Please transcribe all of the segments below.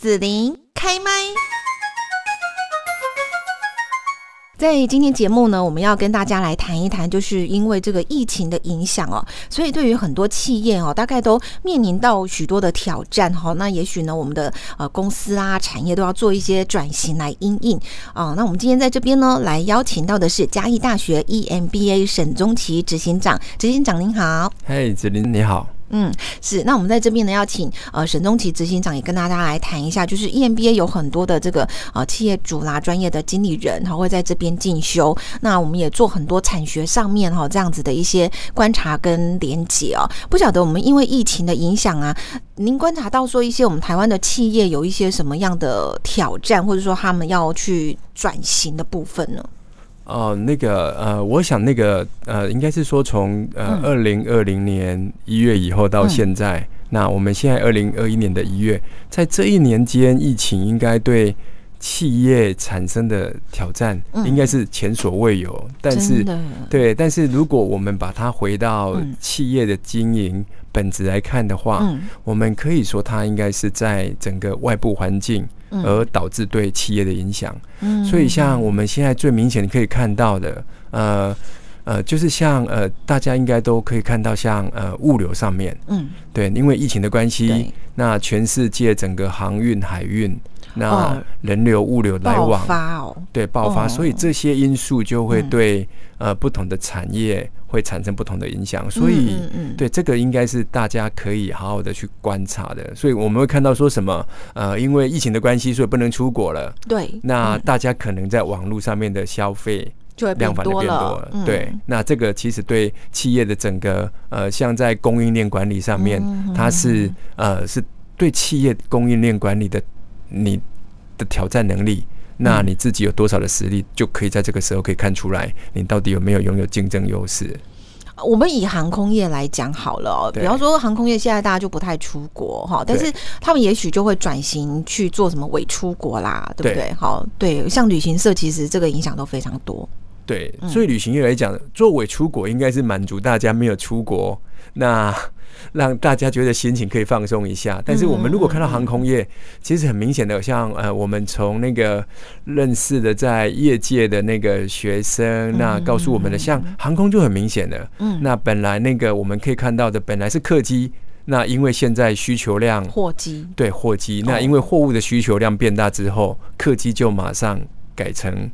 紫琳开麦。在今天节目呢，我们要跟大家来谈一谈，就是因为这个疫情的影响哦，所以对于很多企业哦，大概都面临到许多的挑战哈。那也许呢，我们的呃公司啊、产业都要做一些转型来应应啊。那我们今天在这边呢，来邀请到的是嘉义大学 EMBA 沈宗奇执行长，执行长您好。嘿，子林你好。嗯，是。那我们在这边呢，要请呃沈宗奇执行长也跟大家来谈一下，就是 EMBA 有很多的这个呃企业主啦、专业的经理人他，会在这边进修。那我们也做很多产学上面哈这样子的一些观察跟连结哦。不晓得我们因为疫情的影响啊，您观察到说一些我们台湾的企业有一些什么样的挑战，或者说他们要去转型的部分呢？哦，那个呃，我想那个呃，应该是说从呃二零二零年一月以后到现在，那我们现在二零二一年的一月，在这一年间，疫情应该对企业产生的挑战应该是前所未有。但是对，但是如果我们把它回到企业的经营本质来看的话，我们可以说它应该是在整个外部环境。而导致对企业的影响，嗯。所以像我们现在最明显你可以看到的，呃呃，就是像呃，大家应该都可以看到，像呃物流上面，嗯，对，因为疫情的关系，那全世界整个航运、海运。那人流物流来往，对爆发，所以这些因素就会对呃不同的产业会产生不同的影响，所以对这个应该是大家可以好好的去观察的。所以我们会看到说什么呃，因为疫情的关系，所以不能出国了。对，那大家可能在网络上面的消费就会量反的变多了。对，那这个其实对企业的整个呃，像在供应链管理上面，它是呃是对企业供应链管理的。你的挑战能力，那你自己有多少的实力，就可以在这个时候可以看出来，你到底有没有拥有竞争优势。我们以航空业来讲好了哦，比方说航空业现在大家就不太出国哈，但是他们也许就会转型去做什么伪出国啦，对不对？好，对，像旅行社其实这个影响都非常多。对，所以旅行业来讲，做伪出国应该是满足大家没有出国那。让大家觉得心情可以放松一下，但是我们如果看到航空业，其实很明显的，像呃，我们从那个认识的在业界的那个学生，那告诉我们的，像航空就很明显的，嗯，那本来那个我们可以看到的，本来是客机，那因为现在需求量货机，对货机，那因为货物的需求量变大之后，客机就马上改成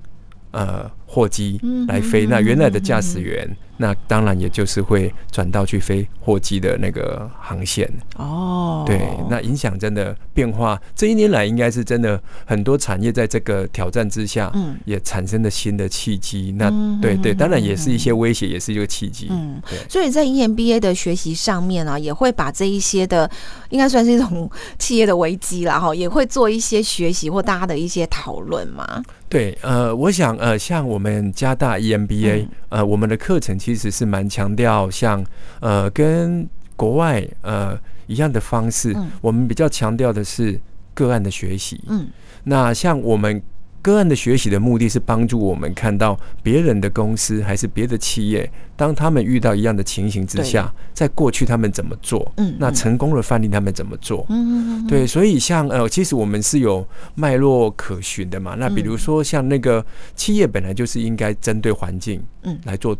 呃货机来飞，那原来的驾驶员。那当然，也就是会转到去飞货机的那个航线哦。对，那影响真的变化，这一年来应该是真的很多产业在这个挑战之下，嗯，也产生了新的契机。那对对，当然也是一些威胁，也是一个契机。嗯，对。所以在 EMBA 的学习上面啊，也会把这一些的，应该算是一种企业的危机了哈，也会做一些学习或大家的一些讨论嘛。对，呃，我想，呃，像我们加大 EMBA，呃，我们的课程其实是蛮强调像，呃，跟国外呃一样的方式，我们比较强调的是个案的学习。嗯，那像我们。个案的学习的目的是帮助我们看到别人的公司还是别的企业，当他们遇到一样的情形之下，在过去他们怎么做？嗯，那成功的范例他们怎么做？嗯对，所以像呃，其实我们是有脉络可循的嘛。那比如说像那个企业本来就是应该针对环境，嗯，来做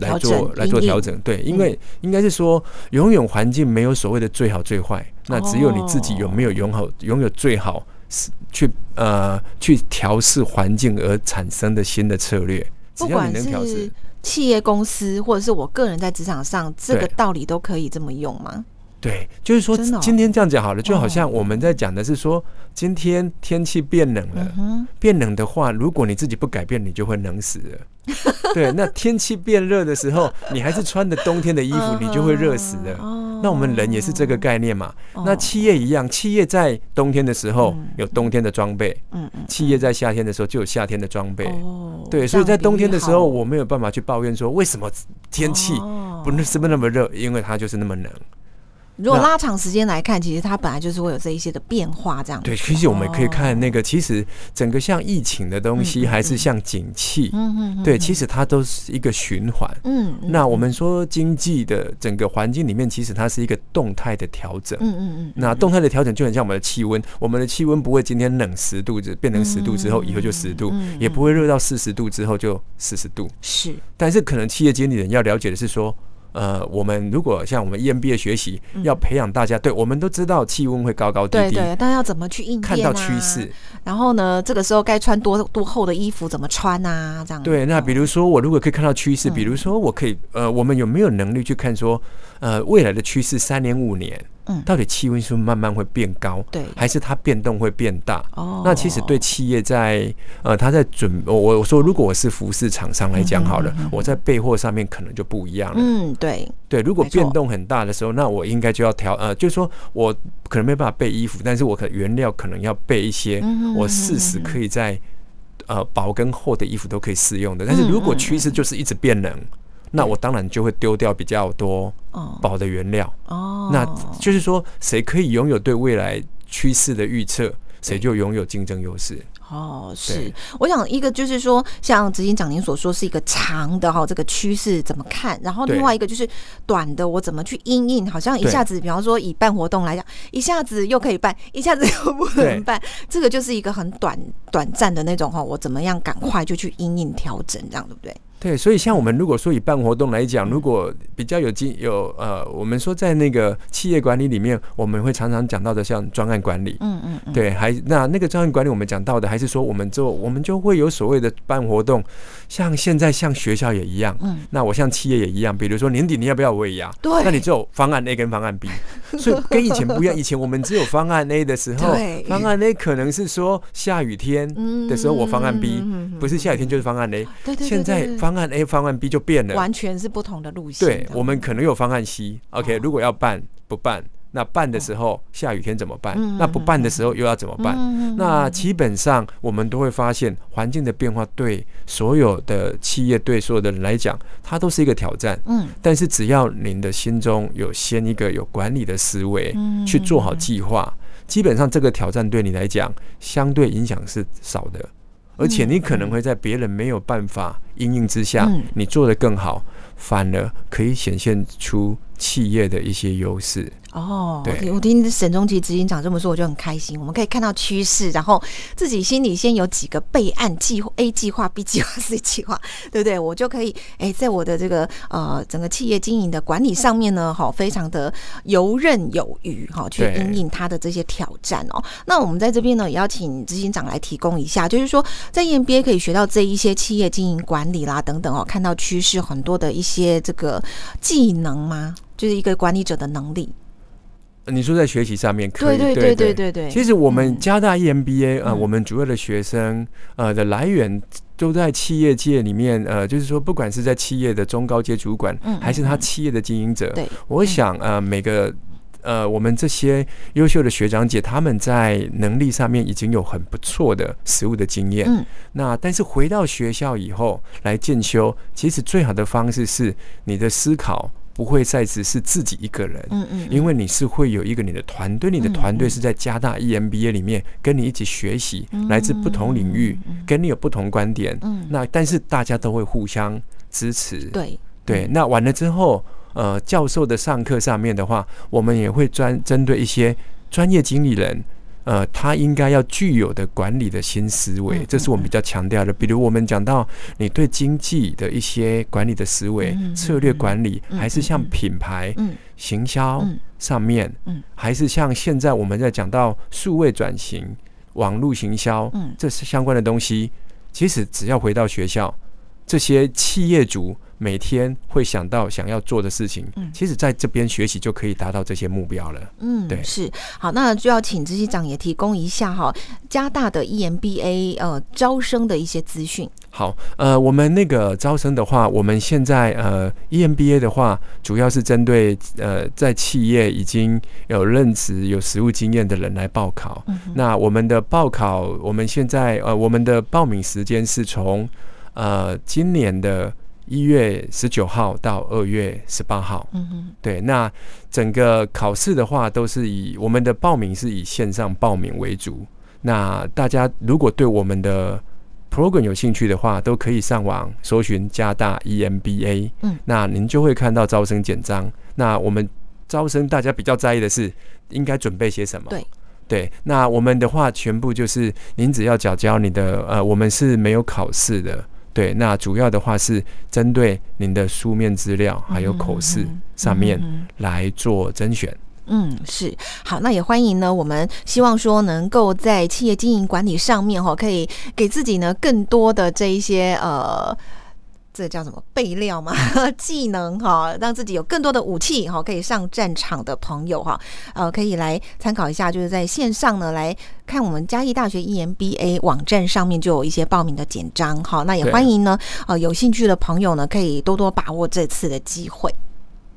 来做来做调整。对，因为应该是说，游泳环境没有所谓的最好最坏，那只有你自己有没有拥好拥有最好。去呃去调试环境而产生的新的策略，不管是企业公司或者是我个人在职场上，这个道理都可以这么用吗？对，就是说今天这样讲好了，就好像我们在讲的是说，今天天气变冷了，变冷的话，如果你自己不改变，你就会冷死了。对，那天气变热的时候，你还是穿着冬天的衣服，你就会热死的。那我们人也是这个概念嘛？那企业一样，企业在冬天的时候有冬天的装备，企业在夏天的时候就有夏天的装备。哦，对，所以在冬天的时候，我没有办法去抱怨说为什么天气不是不那么热，因为它就是那么冷。如果拉长时间来看，其实它本来就是会有这一些的变化，这样对。其实我们可以看那个，其实整个像疫情的东西，还是像景气，嗯嗯，对，其实它都是一个循环。嗯，那我们说经济的整个环境里面，其实它是一个动态的调整。嗯嗯嗯。那动态的调整就很像我们的气温，我们的气温不会今天冷十度，就变成十度之后，以后就十度，也不会热到四十度之后就四十度。是。但是可能企业经理人要了解的是说。呃，我们如果像我们 EMBA 学习，要培养大家，对我们都知道气温会高高低低，对对，但要怎么去应看到趋势，然后呢，这个时候该穿多多厚的衣服，怎么穿啊？这样对。那比如说，我如果可以看到趋势，比如说我可以，呃，我们有没有能力去看说，呃，未来的趋势三年五年？嗯，到底气温是慢慢会变高，对，还是它变动会变大？哦，那其实对企业在呃，他在准我我说，如果我是服饰厂商来讲好了，我在备货上面可能就不一样了。嗯，对对，如果变动很大的时候，那我应该就要调呃，就是说我可能没办法备衣服，但是我可原料可能要备一些，我适时可以在呃薄跟厚的衣服都可以适用的。但是如果趋势就是一直变冷。那我当然就会丢掉比较多宝的原料哦，那就是说，谁可以拥有对未来趋势的预测，谁就拥有竞争优势。哦，是，我想一个就是说，像执行长您所说是一个长的哈，这个趋势怎么看？然后另外一个就是短的，我怎么去应应？好像一下子，比方说以办活动来讲，一下子又可以办，一下子又不能办，这个就是一个很短短暂的那种哈，我怎么样赶快就去应应调整，这样对不对？对，所以像我们如果说以办活动来讲，如果比较有经有呃，我们说在那个企业管理里面，我们会常常讲到的像专案管理，嗯嗯，对，还那那个专案管理，我们讲到的还是说我们做我们就会有所谓的办活动，像现在像学校也一样，嗯，那我像企业也一样，比如说年底你要不要尾牙？对，那你只有方案 A 跟方案 B，所以跟以前不一样，以前我们只有方案 A 的时候，方案 A 可能是说下雨天的时候我方案 B，不是下雨天就是方案 A，对对，现在方方案 A、方案 B 就变了，完全是不同的路线。对，我们可能有方案 C。OK，如果要办不办，那办的时候下雨天怎么办？那不办的时候又要怎么办？那基本上我们都会发现，环境的变化对所有的企业、对所有的人来讲，它都是一个挑战。嗯，但是只要您的心中有先一个有管理的思维，去做好计划，基本上这个挑战对你来讲，相对影响是少的。而且你可能会在别人没有办法应应之下，你做得更好，反而可以显现出企业的一些优势。哦，对，我听沈中奇执行长这么说，我就很开心。我们可以看到趋势，然后自己心里先有几个备案计划：A 计划、B 计划、C 计划，对不对？我就可以哎，在我的这个呃整个企业经营的管理上面呢，好，非常的游刃有余，哈，去应应他的这些挑战哦。那我们在这边呢，也要请执行长来提供一下，就是说在 EMBA 可以学到这一些企业经营管理啦等等哦，看到趋势很多的一些这个技能吗？就是一个管理者的能力。你说在学习上面可以，对对对对对对。其实我们加大 EMBA 呃，我们主要的学生呃的来源都在企业界里面呃，就是说不管是在企业的中高阶主管，还是他企业的经营者，对，我想呃每个呃我们这些优秀的学长姐，他们在能力上面已经有很不错的实务的经验。嗯，那但是回到学校以后来进修，其实最好的方式是你的思考。不会再只是自己一个人，嗯嗯，因为你是会有一个你的团队，你的团队是在加大 EMBA 里面跟你一起学习，来自不同领域，跟你有不同观点，嗯，那但是大家都会互相支持，对。对。那完了之后，呃，教授的上课上面的话，我们也会专针对一些专业经理人。呃，他应该要具有的管理的新思维，这是我们比较强调的。比如我们讲到你对经济的一些管理的思维、策略管理，还是像品牌、行销上面，还是像现在我们在讲到数位转型、网络行销，这是相关的东西。其实只要回到学校，这些企业主。每天会想到想要做的事情，嗯，其实在这边学习就可以达到这些目标了。嗯，对，是好，那就要请执行长也提供一下哈，加大的 EMBA 呃招生的一些资讯。好，呃，我们那个招生的话，我们现在呃 EMBA 的话，主要是针对呃在企业已经有任职有实务经验的人来报考。那我们的报考，我们现在呃我们的报名时间是从呃今年的。一月十九号到二月十八号。嗯哼，对，那整个考试的话，都是以我们的报名是以线上报名为主。那大家如果对我们的 program 有兴趣的话，都可以上网搜寻加大 EMBA。嗯，那您就会看到招生简章。那我们招生大家比较在意的是，应该准备些什么？对。对，那我们的话全部就是您只要缴交你的呃，我们是没有考试的。对，那主要的话是针对您的书面资料还有口试上面来做甄选。嗯，是好，那也欢迎呢。我们希望说能够在企业经营管理上面哈，可以给自己呢更多的这一些呃。这叫什么备料吗？技能哈，让自己有更多的武器哈，可以上战场的朋友哈，呃，可以来参考一下，就是在线上呢来看我们嘉义大学 EMBA 网站上面就有一些报名的简章哈。那也欢迎呢，呃，有兴趣的朋友呢，可以多多把握这次的机会。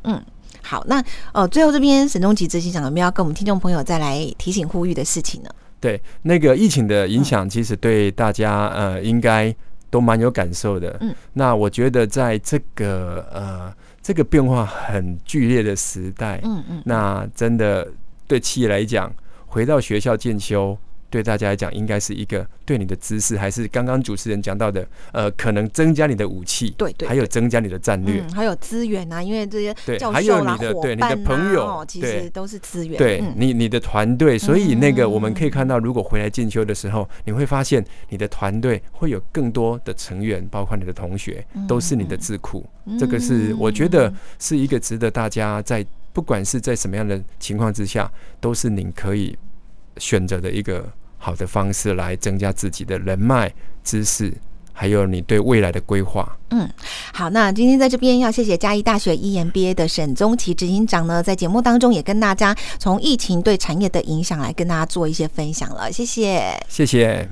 嗯，好，那呃，最后这边沈中吉执行长有没有要跟我们听众朋友再来提醒呼吁的事情呢？对，那个疫情的影响，其实对大家呃，应该。都蛮有感受的，嗯，那我觉得在这个呃这个变化很剧烈的时代，嗯嗯，那真的对企业来讲，回到学校进修。对大家来讲，应该是一个对你的知识，还是刚刚主持人讲到的，呃，可能增加你的武器，对对，还有增加你的战略，还有资源啊，因为这些教授啦、伙伴啊，其实都是资源。对你你的团队，所以那个我们可以看到，如果回来进修的时候，你会发现你的团队会有更多的成员，包括你的同学，都是你的智库。这个是我觉得是一个值得大家在不管是在什么样的情况之下，都是您可以。选择的一个好的方式来增加自己的人脉、知识，还有你对未来的规划。嗯，好，那今天在这边要谢谢嘉义大学 EMBA 的沈宗奇执行长呢，在节目当中也跟大家从疫情对产业的影响来跟大家做一些分享了，谢谢，谢谢。